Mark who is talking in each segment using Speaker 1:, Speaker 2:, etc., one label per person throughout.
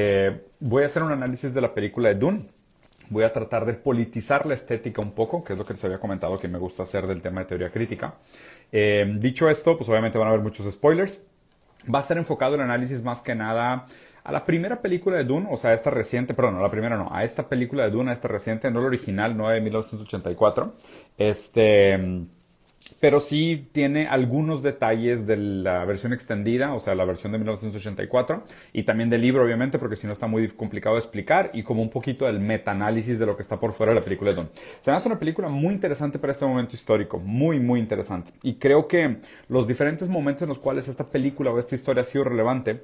Speaker 1: Eh, voy a hacer un análisis de la película de Dune. Voy a tratar de politizar la estética un poco, que es lo que les había comentado que me gusta hacer del tema de teoría crítica. Eh, dicho esto, pues obviamente van a haber muchos spoilers. Va a estar enfocado el análisis más que nada a la primera película de Dune, o sea, a esta reciente, perdón, a la primera no, a esta película de Dune, a esta reciente, no la original, no de 1984. Este pero sí tiene algunos detalles de la versión extendida, o sea, la versión de 1984, y también del libro, obviamente, porque si no está muy complicado de explicar, y como un poquito del metaanálisis de lo que está por fuera de la película de Don. Se me hace una película muy interesante para este momento histórico, muy, muy interesante. Y creo que los diferentes momentos en los cuales esta película o esta historia ha sido relevante,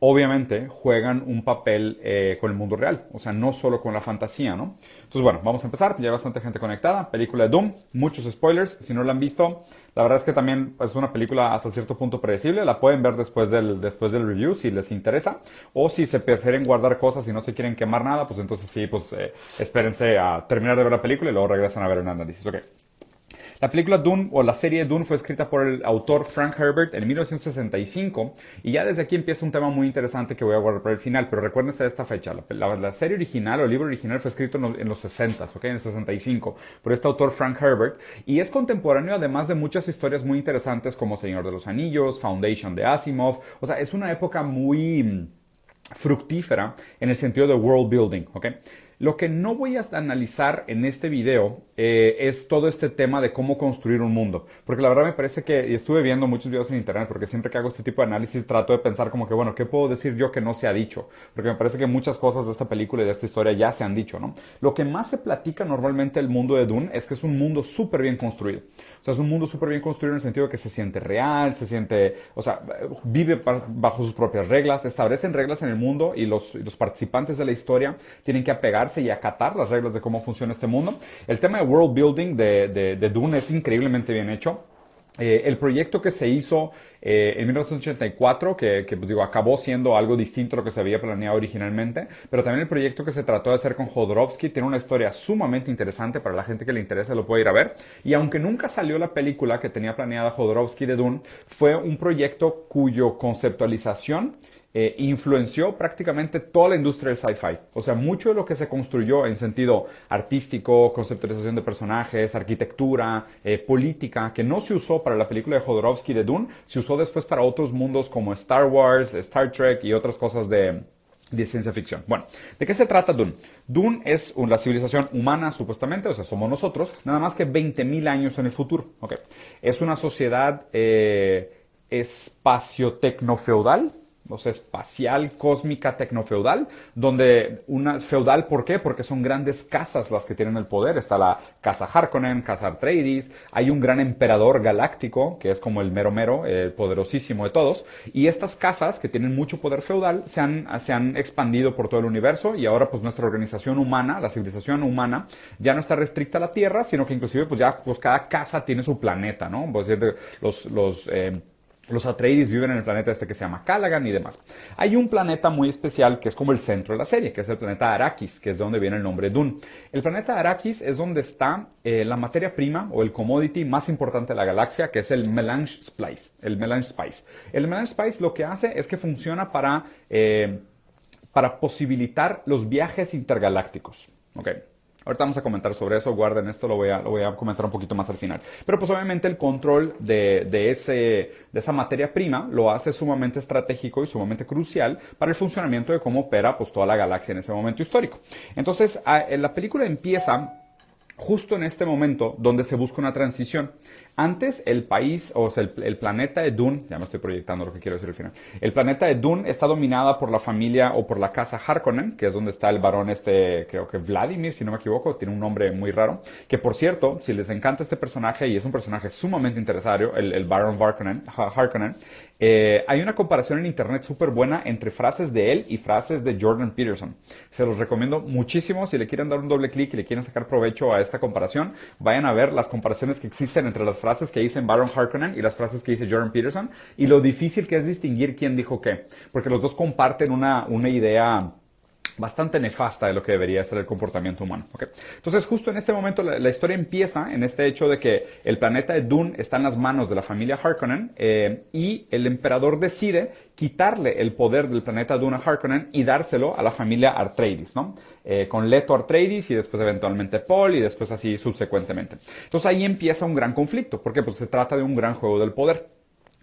Speaker 1: obviamente juegan un papel eh, con el mundo real, o sea, no solo con la fantasía, ¿no? Entonces, bueno, vamos a empezar, ya hay bastante gente conectada, película de Doom, muchos spoilers, si no la han visto, la verdad es que también es una película hasta cierto punto predecible, la pueden ver después del, después del review si les interesa, o si se prefieren guardar cosas y no se quieren quemar nada, pues entonces sí, pues eh, espérense a terminar de ver la película y luego regresan a ver un análisis, ok. La película Dune o la serie Dune fue escrita por el autor Frank Herbert en 1965 y ya desde aquí empieza un tema muy interesante que voy a guardar para el final, pero recuérdense de esta fecha. La, serie original o el libro original fue escrito en los, 60, ¿ok? En el 65 por este autor Frank Herbert y es contemporáneo además de muchas historias muy interesantes como Señor de los Anillos, Foundation de Asimov, o sea, es una época muy fructífera en el sentido de world building, ¿ok? Lo que no voy a analizar en este video eh, es todo este tema de cómo construir un mundo. Porque la verdad me parece que, y estuve viendo muchos videos en internet, porque siempre que hago este tipo de análisis trato de pensar como que, bueno, ¿qué puedo decir yo que no se ha dicho? Porque me parece que muchas cosas de esta película y de esta historia ya se han dicho, ¿no? Lo que más se platica normalmente el mundo de Dune es que es un mundo súper bien construido. O sea, es un mundo súper bien construido en el sentido de que se siente real, se siente, o sea, vive bajo sus propias reglas, establecen reglas en el mundo y los, los participantes de la historia tienen que apegar y acatar las reglas de cómo funciona este mundo. El tema de world building de, de, Dune es increíblemente bien hecho. Eh, el proyecto que se hizo eh, en 1984, que, que pues digo, acabó siendo algo distinto a lo que se había planeado originalmente, pero también el proyecto que se trató de hacer con Jodorowsky tiene una historia sumamente interesante para la gente que le interesa, lo puede ir a ver. Y aunque nunca salió la película que tenía planeada Jodorowsky de Dune, fue un proyecto cuyo conceptualización eh, influenció prácticamente toda la industria del sci-fi. O sea, mucho de lo que se construyó en sentido artístico, conceptualización de personajes, arquitectura, eh, política, que no se usó para la película de Jodorowsky de Dune, se usó después para otros mundos como Star Wars, Star Trek y otras cosas de, de ciencia ficción. Bueno, ¿de qué se trata Dune? Dune es una civilización humana, supuestamente, o sea, somos nosotros, nada más que 20.000 años en el futuro. Okay. Es una sociedad eh, espacio-tecno-feudal, o sea, espacial, cósmica, tecnofeudal, donde una feudal, ¿por qué? Porque son grandes casas las que tienen el poder. Está la casa Harkonnen, casa Atreides, hay un gran emperador galáctico, que es como el mero mero, el poderosísimo de todos, y estas casas que tienen mucho poder feudal se han, se han expandido por todo el universo y ahora pues nuestra organización humana, la civilización humana, ya no está restricta a la Tierra, sino que inclusive pues ya pues cada casa tiene su planeta, ¿no? Pues, los, los eh, los Atreides viven en el planeta este que se llama Calagan y demás. Hay un planeta muy especial que es como el centro de la serie, que es el planeta Arrakis, que es de donde viene el nombre Dune. El planeta Arrakis es donde está eh, la materia prima o el commodity más importante de la galaxia, que es el Melange Spice. El Melange Spice. El Melange Spice lo que hace es que funciona para, eh, para posibilitar los viajes intergalácticos. Okay. Ahorita vamos a comentar sobre eso, guarden esto, lo voy a, lo voy a comentar un poquito más al final. Pero pues obviamente el control de, de, ese, de esa materia prima lo hace sumamente estratégico y sumamente crucial para el funcionamiento de cómo opera pues toda la galaxia en ese momento histórico. Entonces, la película empieza justo en este momento donde se busca una transición. Antes el país, o el, planeta de Dune, ya me estoy proyectando lo que quiero decir al final, el planeta de Dune está dominada por la familia o por la casa Harkonnen, que es donde está el varón este, creo que Vladimir, si no me equivoco, tiene un nombre muy raro, que por cierto, si les encanta este personaje y es un personaje sumamente interesante, el, el varón Harkonnen, eh, hay una comparación en internet súper buena entre frases de él y frases de Jordan Peterson. Se los recomiendo muchísimo. Si le quieren dar un doble clic y le quieren sacar provecho a esta comparación, vayan a ver las comparaciones que existen entre las frases que dice Baron Harkonnen y las frases que dice Jordan Peterson y lo difícil que es distinguir quién dijo qué. Porque los dos comparten una, una idea bastante nefasta de lo que debería ser el comportamiento humano. Entonces, justo en este momento, la, historia empieza en este hecho de que el planeta de Dune está en las manos de la familia Harkonnen eh, y el emperador decide quitarle el poder del planeta Dune a Harkonnen y dárselo a la familia Atreides, ¿no? Eh, con Leto Atreides y después eventualmente Paul y después así subsecuentemente. Entonces ahí empieza un gran conflicto, porque pues se trata de un gran juego del poder.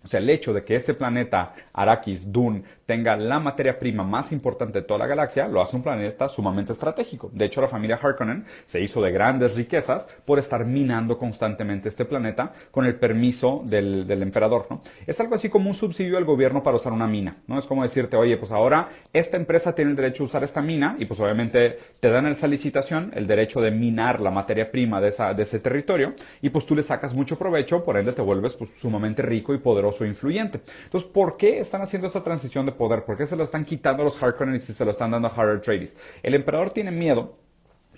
Speaker 1: O sea, el hecho de que este planeta Arrakis, Dune, tenga la materia prima más importante de toda la galaxia, lo hace un planeta sumamente estratégico. De hecho, la familia Harkonnen se hizo de grandes riquezas por estar minando constantemente este planeta con el permiso del, emperador, ¿no? Es algo así como un subsidio del gobierno para usar una mina, ¿no? Es como decirte, oye, pues ahora esta empresa tiene el derecho a usar esta mina y pues obviamente te dan esa licitación el derecho de minar la materia prima de, esa, de ese territorio y pues tú le sacas mucho provecho, por ende te vuelves pues sumamente rico y poderoso e influyente. Entonces, ¿por qué están haciendo esta transición de poder? ¿Por qué se lo están quitando a los Harkonnen y se lo están dando a Harald Atreides? El emperador tiene miedo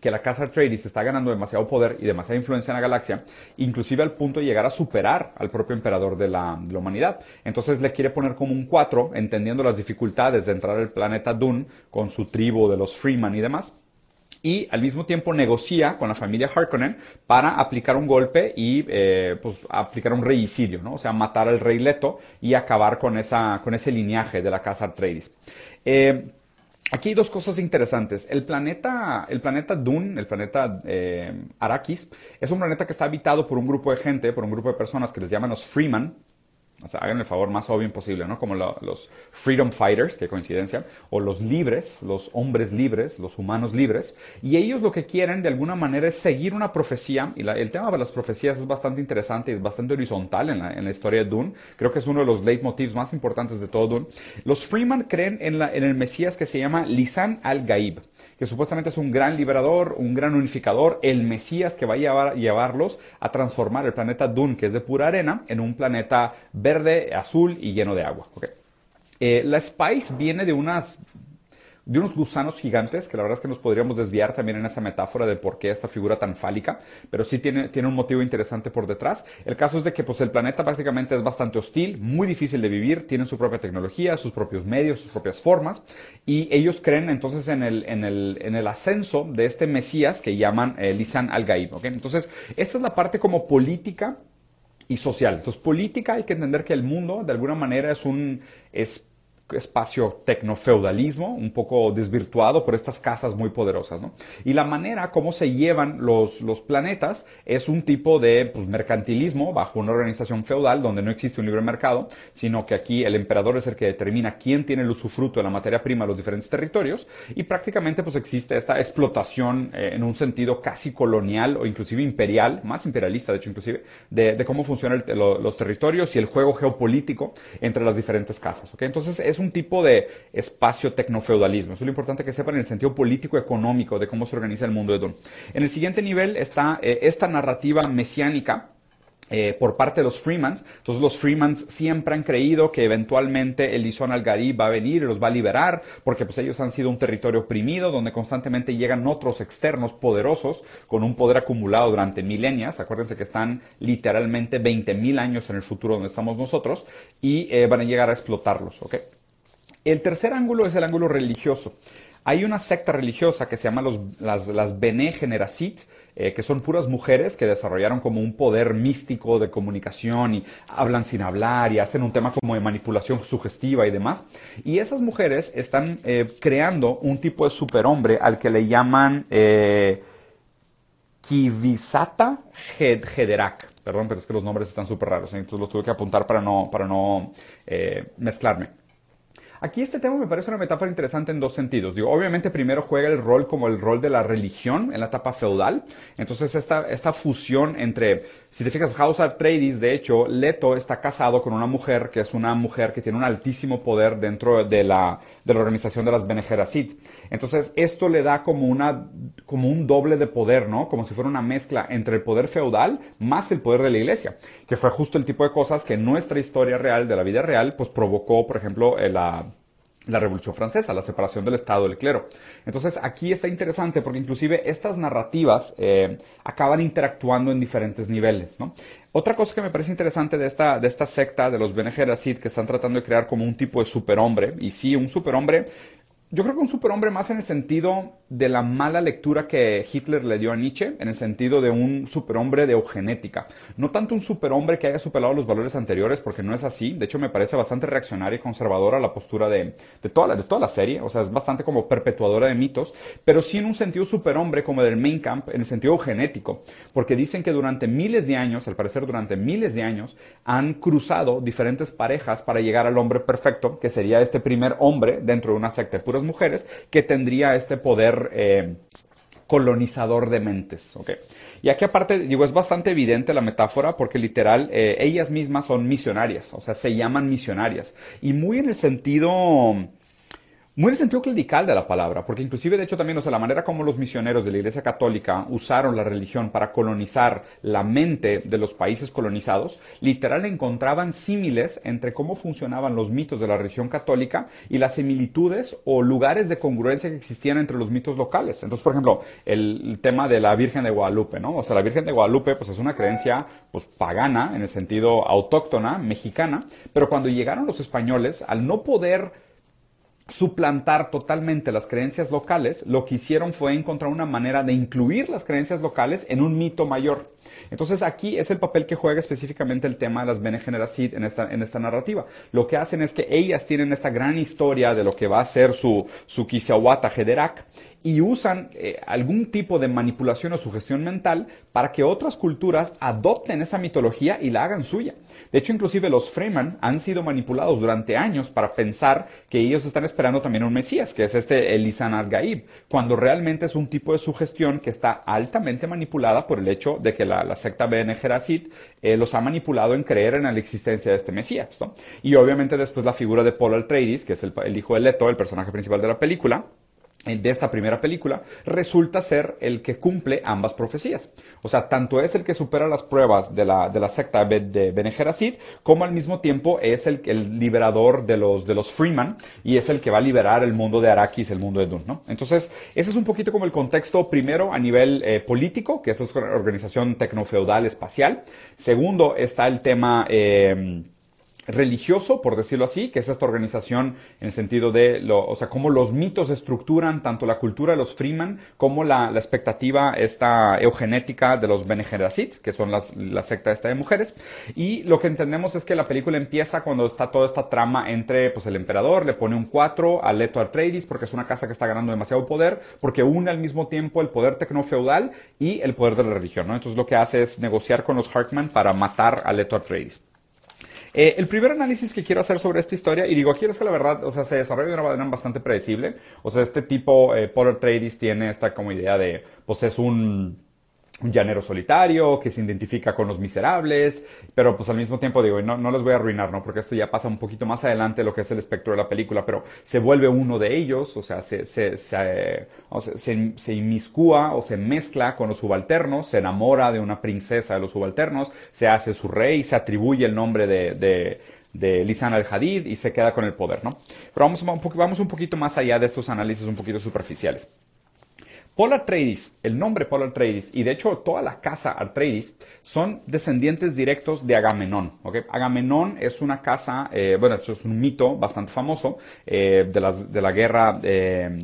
Speaker 1: que la casa Atreides está ganando demasiado poder y demasiada influencia en la galaxia, inclusive al punto de llegar a superar al propio emperador de la, de la humanidad. Entonces le quiere poner como un 4, entendiendo las dificultades de entrar al planeta Dune con su tribu de los Freeman y demás y al mismo tiempo negocia con la familia Harkonnen para aplicar un golpe y eh, pues, aplicar un reyicidio, ¿no? o sea, matar al rey Leto y acabar con, esa, con ese linaje de la casa Atreides. Eh, aquí hay dos cosas interesantes. El planeta, el planeta Dune, el planeta eh, es un planeta que está habitado por un grupo de gente, por un grupo de personas que les llaman los Freeman, o sea, hagan el favor más obvio posible, ¿no? Como los freedom fighters, qué coincidencia, o los libres, los hombres libres, los humanos libres, y ellos lo que quieren de alguna manera es seguir una profecía, y el tema de las profecías es bastante interesante y es bastante horizontal en la, en la historia de Dune, creo que es uno de los leitmotivs más importantes de todo Dune. Los Freeman creen en el Mesías que se llama Lisan al-Gaib que supuestamente es un gran liberador, un gran unificador, el Mesías que va a llevar, llevarlos a transformar el planeta Dune, que es de pura arena, en un planeta verde, azul y lleno de agua. Eh, la Spice viene de unas de unos gusanos gigantes, que la verdad es que nos podríamos desviar también en esa metáfora de por qué esta figura tan fálica, pero sí tiene, tiene un motivo interesante por detrás. El caso es de que pues, el planeta prácticamente es bastante hostil, muy difícil de vivir, tienen su propia tecnología, sus propios medios, sus propias formas, y ellos creen entonces en el, en el, en el ascenso de este Mesías que llaman eh, Lisan al-Gaib. Entonces, esta es la parte como política y social. Entonces, política hay que entender que el mundo de alguna manera es un es espacio tecnofeudalismo, un poco desvirtuado por estas casas muy poderosas. ¿no? Y la manera como se llevan los, los planetas es un tipo de pues, mercantilismo bajo una organización feudal donde no existe un libre mercado, sino que aquí el emperador es el que determina quién tiene el usufruto de la materia prima de los diferentes territorios y prácticamente pues existe esta explotación eh, en un sentido casi colonial o inclusive imperial, más imperialista de hecho inclusive, de, cómo funcionan los territorios y el juego geopolítico entre las diferentes casas. ¿okay? Entonces es un tipo de espacio tecnofeudalismo. Eso es lo importante que sepan en el sentido político-económico de cómo se organiza el mundo de Don. En el siguiente nivel está eh, esta narrativa mesiánica eh, por parte de los Freemans. Entonces los Freemans siempre han creído que eventualmente el Lison al va a venir y los va a liberar, porque pues ellos han sido un territorio oprimido donde constantemente llegan otros externos poderosos con un poder acumulado durante milenias. Acuérdense que están literalmente 20.000 años en el futuro donde estamos nosotros y eh, van a llegar a explotarlos. ¿ok? El tercer ángulo es el ángulo religioso. Hay una secta religiosa que se llama los, las, las Bene Generasit, eh, que son puras mujeres que desarrollaron como un poder místico de comunicación y hablan sin hablar y hacen un tema como de manipulación sugestiva y demás. Y esas mujeres están eh, creando un tipo de superhombre al que le llaman eh, Kivisata Hederak. Perdón, pero es que los nombres están súper raros, entonces los tuve que apuntar para no, para no mezclarme. Aquí este tema me parece una metáfora interesante en dos sentidos. Digo, obviamente primero juega el rol como el rol de la religión en la etapa feudal. Entonces esta, esta fusión entre, si te fijas, House Atreides, de hecho, Leto está casado con una mujer que es una mujer que tiene un altísimo poder dentro de la, de la organización de las Bene Gesserit. Entonces esto le da como, una, como un doble de poder, ¿no? Como si fuera una mezcla entre el poder feudal más el poder de la iglesia, que fue justo el tipo de cosas que nuestra historia real, de la vida real, pues provocó, por ejemplo, la la Revolución Francesa, la separación del Estado del clero. Entonces aquí está interesante porque inclusive estas narrativas eh, acaban interactuando en diferentes niveles. Otra cosa que me parece interesante de esta, de esta secta de los Bene Gesserit que están tratando de crear como un tipo de superhombre, y sí, un superhombre yo creo que un superhombre más en el sentido de la mala lectura que Hitler le dio a Nietzsche, en el sentido de un superhombre de eugenética. No tanto un superhombre que haya superado los valores anteriores, porque no es así. De hecho, me parece bastante reaccionaria y conservadora la postura de, toda, la, de toda la serie. O sea, es bastante como perpetuadora de mitos, pero sí en un sentido superhombre como del Main Camp, en el sentido eugenético. Porque dicen que durante miles de años, al parecer durante miles de años, han cruzado diferentes parejas para llegar al hombre perfecto, que sería este primer hombre dentro de una secta de mujeres, que tendría este poder eh, colonizador de mentes. Y aquí aparte, digo, es bastante evidente la metáfora porque literal, eh, ellas mismas son misionarias, o sea, se llaman misionarias. Y muy en el sentido muy en el sentido clerical de la palabra, porque inclusive de hecho también, o sea, la manera como los misioneros de la Iglesia Católica usaron la religión para colonizar la mente de los países colonizados, literal encontraban símiles entre cómo funcionaban los mitos de la religión católica y las similitudes o lugares de congruencia que existían entre los mitos locales. Entonces, por ejemplo, el, tema de la Virgen de Guadalupe, ¿no? O sea, la Virgen de Guadalupe pues es una creencia pues pagana en el sentido autóctona, mexicana, pero cuando llegaron los españoles, al no poder suplantar totalmente las creencias locales, lo que hicieron fue encontrar una manera de incluir las creencias locales en un mito mayor. Entonces aquí es el papel que juega específicamente el tema de las Bene Gesserit en esta, en esta narrativa. Lo que hacen es que ellas tienen esta gran historia de lo que va a ser su, su Hederak y usan eh, algún tipo de manipulación o sugestión mental para que otras culturas adopten esa mitología y la hagan suya. De hecho, inclusive los Freeman han sido manipulados durante años para pensar que ellos están esperando también un Mesías, que es este Elisan al-Gaib, cuando realmente es un tipo de sugestión que está altamente manipulada por el hecho de que la, secta Bene Gesserit eh, los ha manipulado en creer en la existencia de este Mesías. Y obviamente después la figura de Paul Atreides, que es el, el hijo de Leto, el personaje principal de la película, de esta primera película resulta ser el que cumple ambas profecías. O sea, tanto es el que supera las pruebas de la, de la secta de Bene como al mismo tiempo es el, el liberador de los, de los Freeman y es el que va a liberar el mundo de Arrakis, el mundo de Dune, ¿no? Entonces, ese es un poquito como el contexto, primero a nivel eh, político, que es una organización tecnofeudal espacial. Segundo, está el tema... Eh, religioso, por decirlo así, que es esta organización en el sentido de, lo, o sea, cómo los mitos estructuran tanto la cultura de los Freeman como la, expectativa esta eugenética de los Bene Gesserit, que son las, la secta esta de mujeres. Y lo que entendemos es que la película empieza cuando está toda esta trama entre, pues, el emperador le pone un 4 a Leto Atreides porque es una casa que está ganando demasiado poder, porque une al mismo tiempo el poder tecnofeudal y el poder de la religión, ¿no? Entonces lo que hace es negociar con los Harkman para matar a Leto Atreides. Eh, el primer análisis que quiero hacer sobre esta historia, y digo, aquí es que la verdad, o sea, se desarrolla de una manera bastante predecible. O sea, este tipo, eh, Polar Tradis, tiene esta como idea de, pues es un un llanero solitario que se identifica con los miserables, pero pues al mismo tiempo digo, no, no les voy a arruinar, ¿no? Porque esto ya pasa un poquito más adelante lo que es el espectro de la película, pero se vuelve uno de ellos, o sea, se, se, se, se, inmiscúa o se mezcla con los subalternos, se enamora de una princesa de los subalternos, se hace su rey, se atribuye el nombre de, de de Lisan al-Hadid y se queda con el poder, ¿no? Pero vamos, vamos un poquito más allá de estos análisis un poquito superficiales. Paul Atreides, el nombre Paul Atreides y de hecho toda la casa Atreides son descendientes directos de Agamenón. ¿okay? Agamenón es una casa, eh, bueno, es un mito bastante famoso eh, de, de, la guerra. Eh,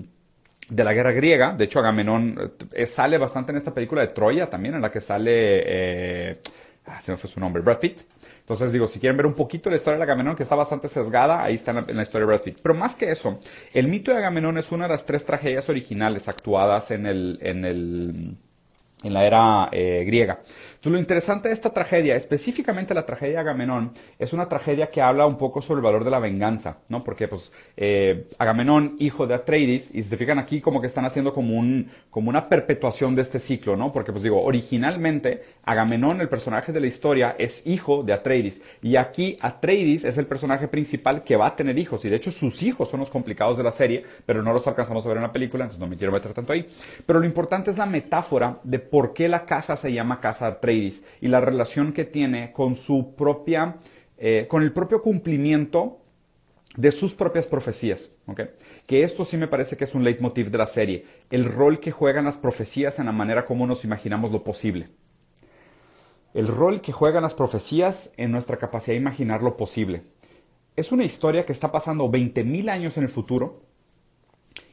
Speaker 1: de la guerra griega, de hecho Agamenón sale bastante en esta película de Troya también, en la que sale, ah, se me fue su nombre, Brad Pitt. Entonces digo, si quieren ver un poquito la historia de Agamenón, que está bastante sesgada, ahí está en la, historia de Brad Pitt. Pero más que eso, el mito de Agamenón es una de las tres tragedias originales actuadas en el, en el, en la era eh, griega lo interesante de esta tragedia, específicamente la tragedia de Agamenón, es una tragedia que habla un poco sobre el valor de la venganza, ¿no? Porque, pues, eh, Agamenón, hijo de Atreides, y se fijan aquí como que están haciendo como, un, como una perpetuación de este ciclo, ¿no? Porque, pues, digo, originalmente, Agamenón, el personaje de la historia, es hijo de Atreides. Y aquí Atreides es el personaje principal que va a tener hijos. Y, de hecho, sus hijos son los complicados de la serie, pero no los alcanzamos a ver en la película, entonces no me quiero meter tanto ahí. Pero lo importante es la metáfora de por qué la casa se llama Casa Atreides y la relación que tiene con su propia, eh, con el propio cumplimiento de sus propias profecías. Que esto sí me parece que es un leitmotiv de la serie, el rol que juegan las profecías en la manera como nos imaginamos lo posible. El rol que juegan las profecías en nuestra capacidad de imaginar lo posible. Es una historia que está pasando 20.000 años en el futuro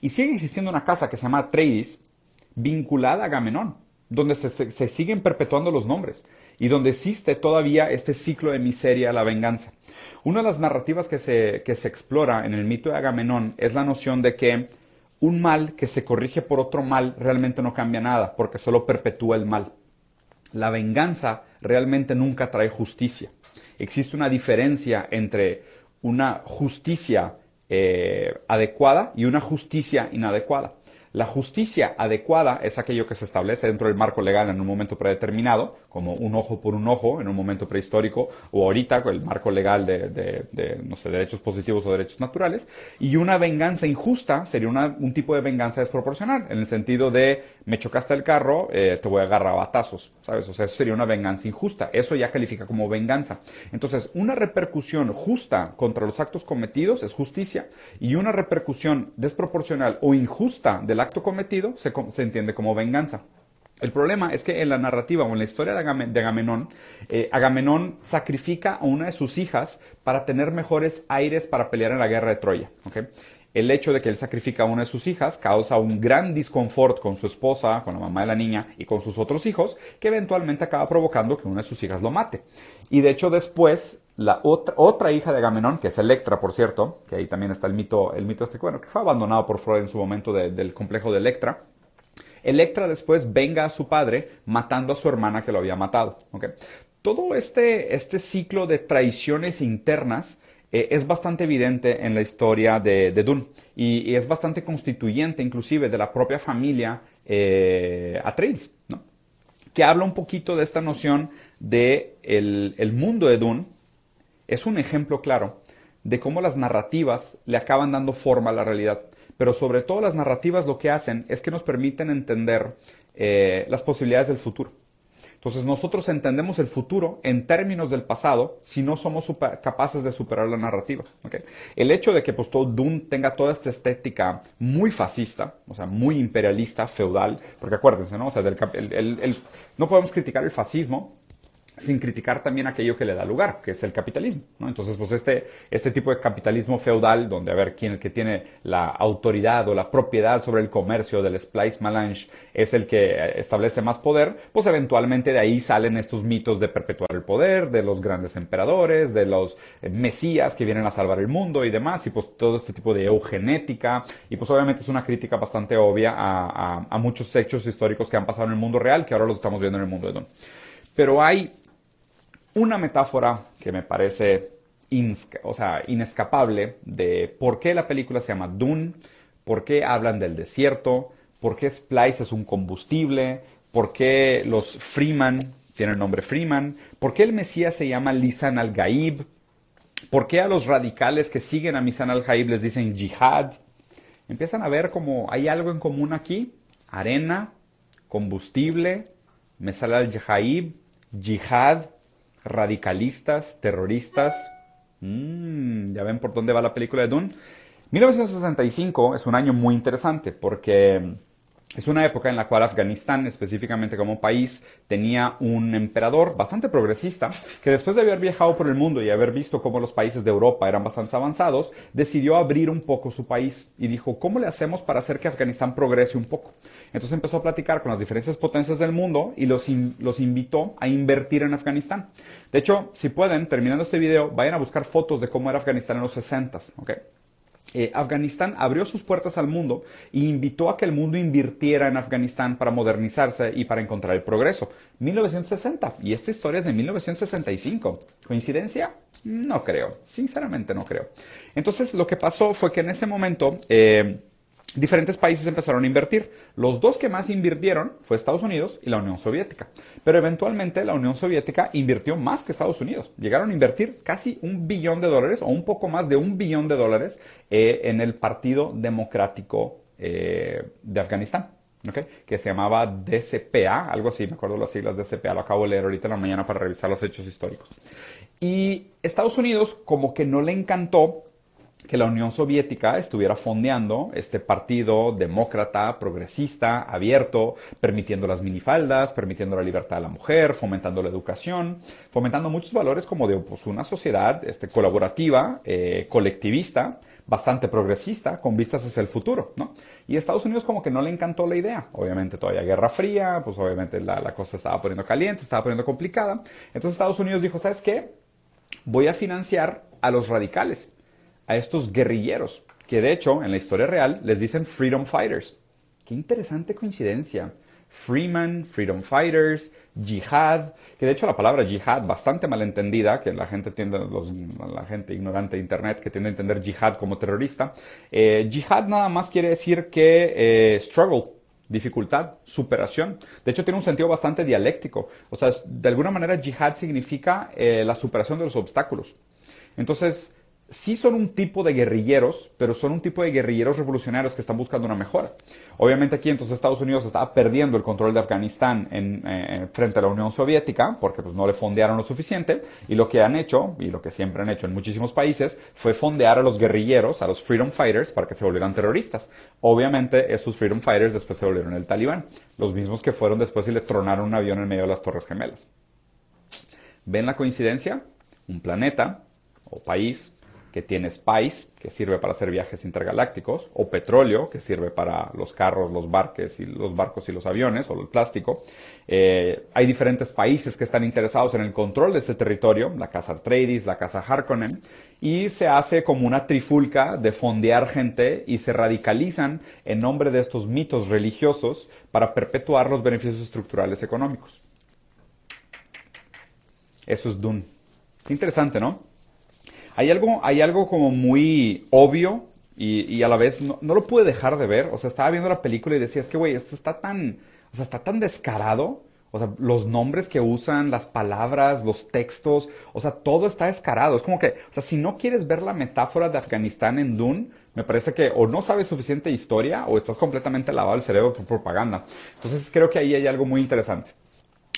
Speaker 1: Y sigue existiendo una casa que se llama Atreides, vinculada a Agamenón, donde se, siguen perpetuando los nombres y donde existe todavía este ciclo de miseria, la venganza. Una de las narrativas que se, que se explora en el mito de Agamenón es la noción de que un mal que se corrige por otro mal realmente no cambia nada, porque solo perpetúa el mal. La venganza realmente nunca trae justicia. Existe una diferencia entre una justicia eh, adecuada y una justicia inadecuada. La justicia adecuada es aquello que se establece dentro del marco legal en un momento predeterminado, como un ojo por un ojo en un momento prehistórico, o ahorita con el marco legal de, no sé, derechos positivos o derechos naturales. Y una venganza injusta sería un tipo de venganza desproporcional, en el sentido de me chocaste el carro, eh, te voy a agarrar a batazos, ¿sabes? O sea, eso sería una venganza injusta. Eso ya califica como venganza. Entonces, una repercusión justa contra los actos cometidos es justicia, y una repercusión desproporcional o injusta de acto cometido se, entiende como venganza. El problema es que en la narrativa o en la historia de, Agamenón, eh, Agamenón sacrifica a una de sus hijas para tener mejores aires para pelear en la guerra de Troya. El hecho de que él sacrifica a una de sus hijas causa un gran disconfort con su esposa, con la mamá de la niña y con sus otros hijos, que eventualmente acaba provocando que una de sus hijas lo mate. Y de hecho después la otra, hija de Agamenón, que es Electra, por cierto, que ahí también está el mito, el mito este, bueno, que fue abandonado por Freud en su momento del complejo de Electra. Electra después venga a su padre matando a su hermana que lo había matado. Todo este, este ciclo de traiciones internas eh, es bastante evidente en la historia de, de Dune y, es bastante constituyente inclusive de la propia familia eh, Atreides, ¿no? que habla un poquito de esta noción de el mundo de Dune es un ejemplo claro de cómo las narrativas le acaban dando forma a la realidad. Pero sobre todo las narrativas lo que hacen es que nos permiten entender eh, las posibilidades del futuro. Entonces nosotros entendemos el futuro en términos del pasado si no somos capaces de superar la narrativa. El hecho de que pues, todo Dune tenga toda esta estética muy fascista, o sea, muy imperialista, feudal, porque acuérdense, ¿no? O sea, no podemos criticar el fascismo sin criticar también aquello que le da lugar, que es el capitalismo. Entonces, pues este, este tipo de capitalismo feudal, donde a ver quién el que tiene la autoridad o la propiedad sobre el comercio del splice melange es el que establece más poder, pues eventualmente de ahí salen estos mitos de perpetuar el poder, de los grandes emperadores, de los eh, mesías que vienen a salvar el mundo y demás, y pues todo este tipo de eugenética, y pues obviamente es una crítica bastante obvia a, a muchos hechos históricos que han pasado en el mundo real, que ahora los estamos viendo en el mundo de Don. Pero hay una metáfora que me parece inescapable de por qué la película se llama Dune, por qué hablan del desierto, por qué Splice es un combustible, por qué los Freeman tienen el nombre Freeman, por qué el Mesías se llama Lisan al-Gaib, por qué a los radicales que siguen a Lisan al-Gaib les dicen jihad. Empiezan a ver como hay algo en común aquí, arena, combustible, Mesal al-Jaib, jihad, radicalistas, terroristas. Mm, ya ven por dónde va la película de Dune. 1965 es un año muy interesante porque es una época en la cual Afganistán, específicamente como país, tenía un emperador bastante progresista que después de haber viajado por el mundo y haber visto cómo los países de Europa eran bastante avanzados, decidió abrir un poco su país y dijo, ¿cómo le hacemos para hacer que Afganistán progrese un poco? Entonces empezó a platicar con las diferentes potencias del mundo y los, los invitó a invertir en Afganistán. De hecho, si pueden, terminando este video, vayan a buscar fotos de cómo era Afganistán en los 60s, ¿ok? Eh, Afganistán abrió sus puertas al mundo e invitó a que el mundo invirtiera en Afganistán para modernizarse y para encontrar el progreso. 1960. Y esta historia es de 1965. ¿Coincidencia? No creo. Sinceramente no creo. Entonces lo que pasó fue que en ese momento... Eh, diferentes países empezaron a invertir. Los dos que más invirtieron fue Estados Unidos y la Unión Soviética. Pero eventualmente la Unión Soviética invirtió más que Estados Unidos. Llegaron a invertir casi un billón de dólares o un poco más de un billón de dólares eh, en el Partido Democrático eh, de Afganistán. que se llamaba DCPA, algo así, me acuerdo las siglas DCPA, lo acabo de leer ahorita en la mañana para revisar los hechos históricos. Y Estados Unidos como que no le encantó que la Unión Soviética estuviera fondeando este partido demócrata, progresista, abierto, permitiendo las minifaldas, permitiendo la libertad de la mujer, fomentando la educación, fomentando muchos valores como de pues, una sociedad este, colaborativa, eh, colectivista, bastante progresista, con vistas hacia el futuro. Y a Estados Unidos como que no le encantó la idea. Obviamente todavía Guerra Fría, pues obviamente la, la cosa estaba poniendo caliente, estaba poniendo complicada. Entonces Estados Unidos dijo, ¿sabes qué? Voy a financiar a los radicales a estos guerrilleros, que de hecho en la historia real les dicen Freedom Fighters. Qué interesante coincidencia. Freeman, Freedom Fighters, Jihad, que de hecho la palabra Jihad, bastante malentendida, que la gente tiende, la gente ignorante de Internet que tiende a entender Jihad como terrorista, eh, Jihad nada más quiere decir que eh, struggle, dificultad, superación. De hecho, tiene un sentido bastante dialéctico. O sea, de alguna manera, Jihad significa eh, la superación de los obstáculos. Entonces, sí son un tipo de guerrilleros, pero son un tipo de guerrilleros revolucionarios que están buscando una mejora. Obviamente aquí entonces Estados Unidos estaba perdiendo el control de Afganistán eh, frente a la Unión Soviética porque pues no le fondearon lo suficiente y lo que han hecho, y lo que siempre han hecho en muchísimos países, fue fondear a los guerrilleros, a los Freedom Fighters para que se volvieran terroristas. Obviamente esos Freedom Fighters después se volvieron el talibán, los mismos que fueron después y le tronaron un avión en medio de las Torres Gemelas. ¿Ven la coincidencia? Un planeta o país que tiene Spice, que sirve para hacer viajes intergalácticos, o petróleo, que sirve para los carros, los barques y los barcos y los aviones, o el plástico. Eh, hay diferentes países que están interesados en el control de ese territorio, la Casa Atreides, la Casa Harkonnen, y se hace como una trifulca de fondear gente y se radicalizan en nombre de estos mitos religiosos para perpetuar los beneficios estructurales económicos. Eso es Dune. Interesante, ¿no? Hay algo, hay algo como muy obvio y, a la vez no, lo pude dejar de ver. O sea, estaba viendo la película y decía, es que, güey, esto está tan, o sea, está tan descarado. O sea, los nombres que usan, las palabras, los textos, o sea, todo está descarado. Es como que, o sea, si no quieres ver la metáfora de Afganistán en Dune, me parece que o no sabes suficiente historia o estás completamente lavado el cerebro por propaganda. Entonces creo que ahí hay algo muy interesante.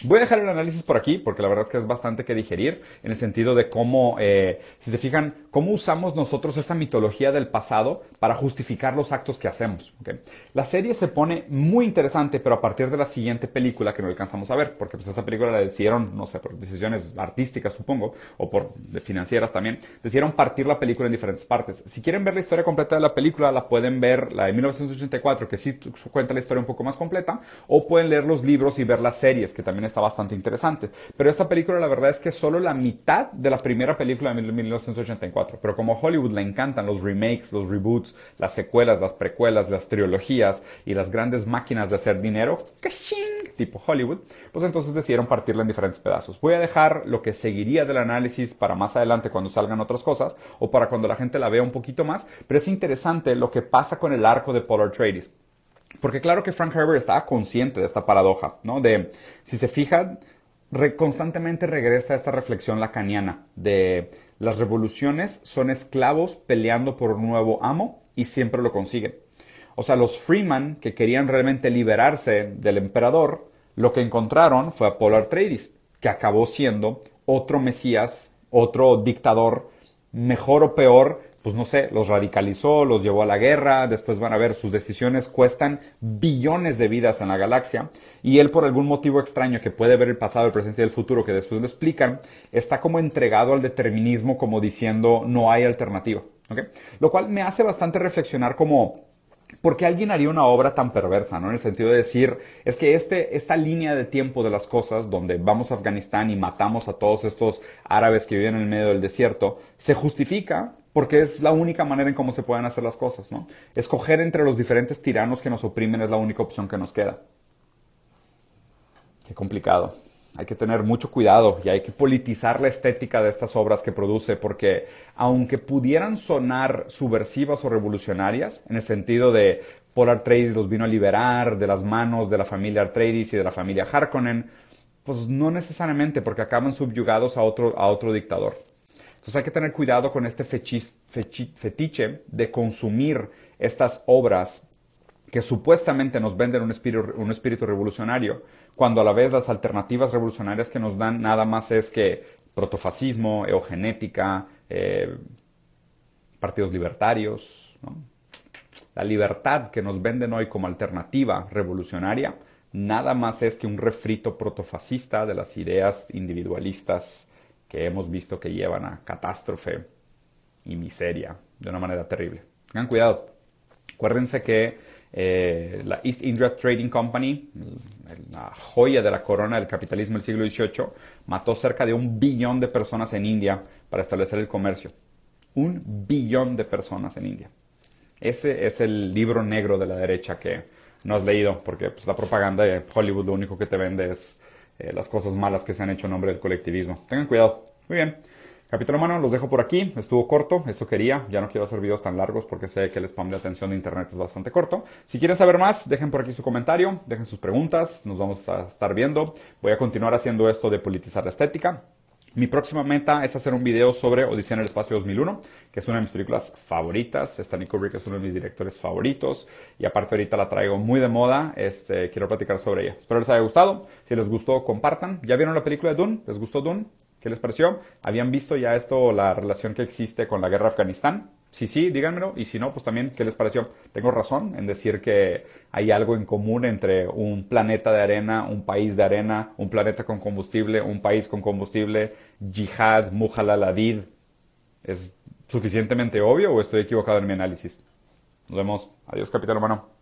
Speaker 1: Voy a dejar el análisis por aquí porque la verdad es que es bastante que digerir en el sentido de cómo, eh, si se fijan, cómo usamos nosotros esta mitología del pasado para justificar los actos que hacemos. La serie se pone muy interesante, pero a partir de la siguiente película que no alcanzamos a ver, porque pues esta película la decidieron, no sé, por decisiones artísticas supongo, o por financieras también, decidieron partir la película en diferentes partes. Si quieren ver la historia completa de la película, la pueden ver, la de 1984, que sí cuenta la historia un poco más completa, o pueden leer los libros y ver las series, que también está bastante interesante. Pero esta película la verdad es que es solo la mitad de la primera película de 1984. Pero como Hollywood le encantan los remakes, los reboots, las secuelas, las precuelas, las trilogías y las grandes máquinas de hacer dinero, tipo Hollywood, pues entonces decidieron partirla en diferentes pedazos. Voy a dejar lo que seguiría del análisis para más adelante cuando salgan otras cosas o para cuando la gente la vea un poquito más, pero es interesante lo que pasa con el arco de Polar Trades. Porque claro que Frank Herbert estaba consciente de esta paradoja, ¿no? De, si se fijan, constantemente regresa a esta reflexión lacaniana de las revoluciones son esclavos peleando por un nuevo amo y siempre lo consiguen. O sea, los Freeman que querían realmente liberarse del emperador, lo que encontraron fue a Polar Atreides, que acabó siendo otro mesías, otro dictador, mejor o peor, pues no sé, los radicalizó, los llevó a la guerra, después van a ver, sus decisiones cuestan billones de vidas en la galaxia, y él por algún motivo extraño que puede ver el pasado, el presente y el futuro, que después lo explican, está como entregado al determinismo, como diciendo no hay alternativa. Lo cual me hace bastante reflexionar como ¿por qué alguien haría una obra tan perversa? ¿no? En el sentido de decir, es que este, esta línea de tiempo de las cosas, donde vamos a Afganistán y matamos a todos estos árabes que viven en el medio del desierto, se justifica porque es la única manera en cómo se pueden hacer las cosas, ¿no? Escoger entre los diferentes tiranos que nos oprimen es la única opción que nos queda. Qué complicado. Hay que tener mucho cuidado y hay que politizar la estética de estas obras que produce, porque aunque pudieran sonar subversivas o revolucionarias, en el sentido de Paul Atreides los vino a liberar de las manos de la familia Atreides y de la familia Harkonnen, pues no necesariamente, porque acaban subyugados a otro, a otro dictador. Entonces hay que tener cuidado con este fetiche de consumir estas obras que supuestamente nos venden un espíritu, revolucionario, cuando a la vez las alternativas revolucionarias que nos dan nada más es que protofascismo, eugenética, eh, partidos libertarios, la libertad que nos venden hoy como alternativa revolucionaria, nada más es que un refrito protofascista de las ideas individualistas que hemos visto que llevan a catástrofe y miseria de una manera terrible. Tengan cuidado. Acuérdense que eh, la East India Trading Company, la joya de la corona del capitalismo del siglo XVIII, mató cerca de un billón de personas en India para establecer el comercio. Un billón de personas en India. Ese es el libro negro de la derecha que no has leído, porque pues, la propaganda de Hollywood lo único que te vende es eh, las cosas malas que se han hecho en nombre del colectivismo. Tengan cuidado. Muy bien. Capítulo humano, los dejo por aquí. Estuvo corto, eso quería. Ya no quiero hacer videos tan largos porque sé que el spam de atención de internet es bastante corto. Si quieren saber más, dejen por aquí su comentario, dejen sus preguntas, nos vamos a estar viendo. Voy a continuar haciendo esto de politizar la estética. Mi próxima meta es hacer un video sobre Odisea en el Espacio 2001, que es una de mis películas favoritas. Stanley Kubrick es uno de mis directores favoritos y aparte ahorita la traigo muy de moda. Este, quiero platicar sobre ella. Espero les haya gustado. Si les gustó, compartan. ¿Ya vieron la película de Dune? ¿Les gustó Dune? ¿Qué les pareció? ¿Habían visto ya esto, la relación que existe con la guerra de Afganistán? Sí, sí, díganmelo. Y si no, pues también, ¿qué les pareció? Tengo razón en decir que hay algo en común entre un planeta de arena, un país de arena, un planeta con combustible, un país con combustible, yihad, mujaladid. ¿Es suficientemente obvio o estoy equivocado en mi análisis? Nos vemos. Adiós, capitán humano.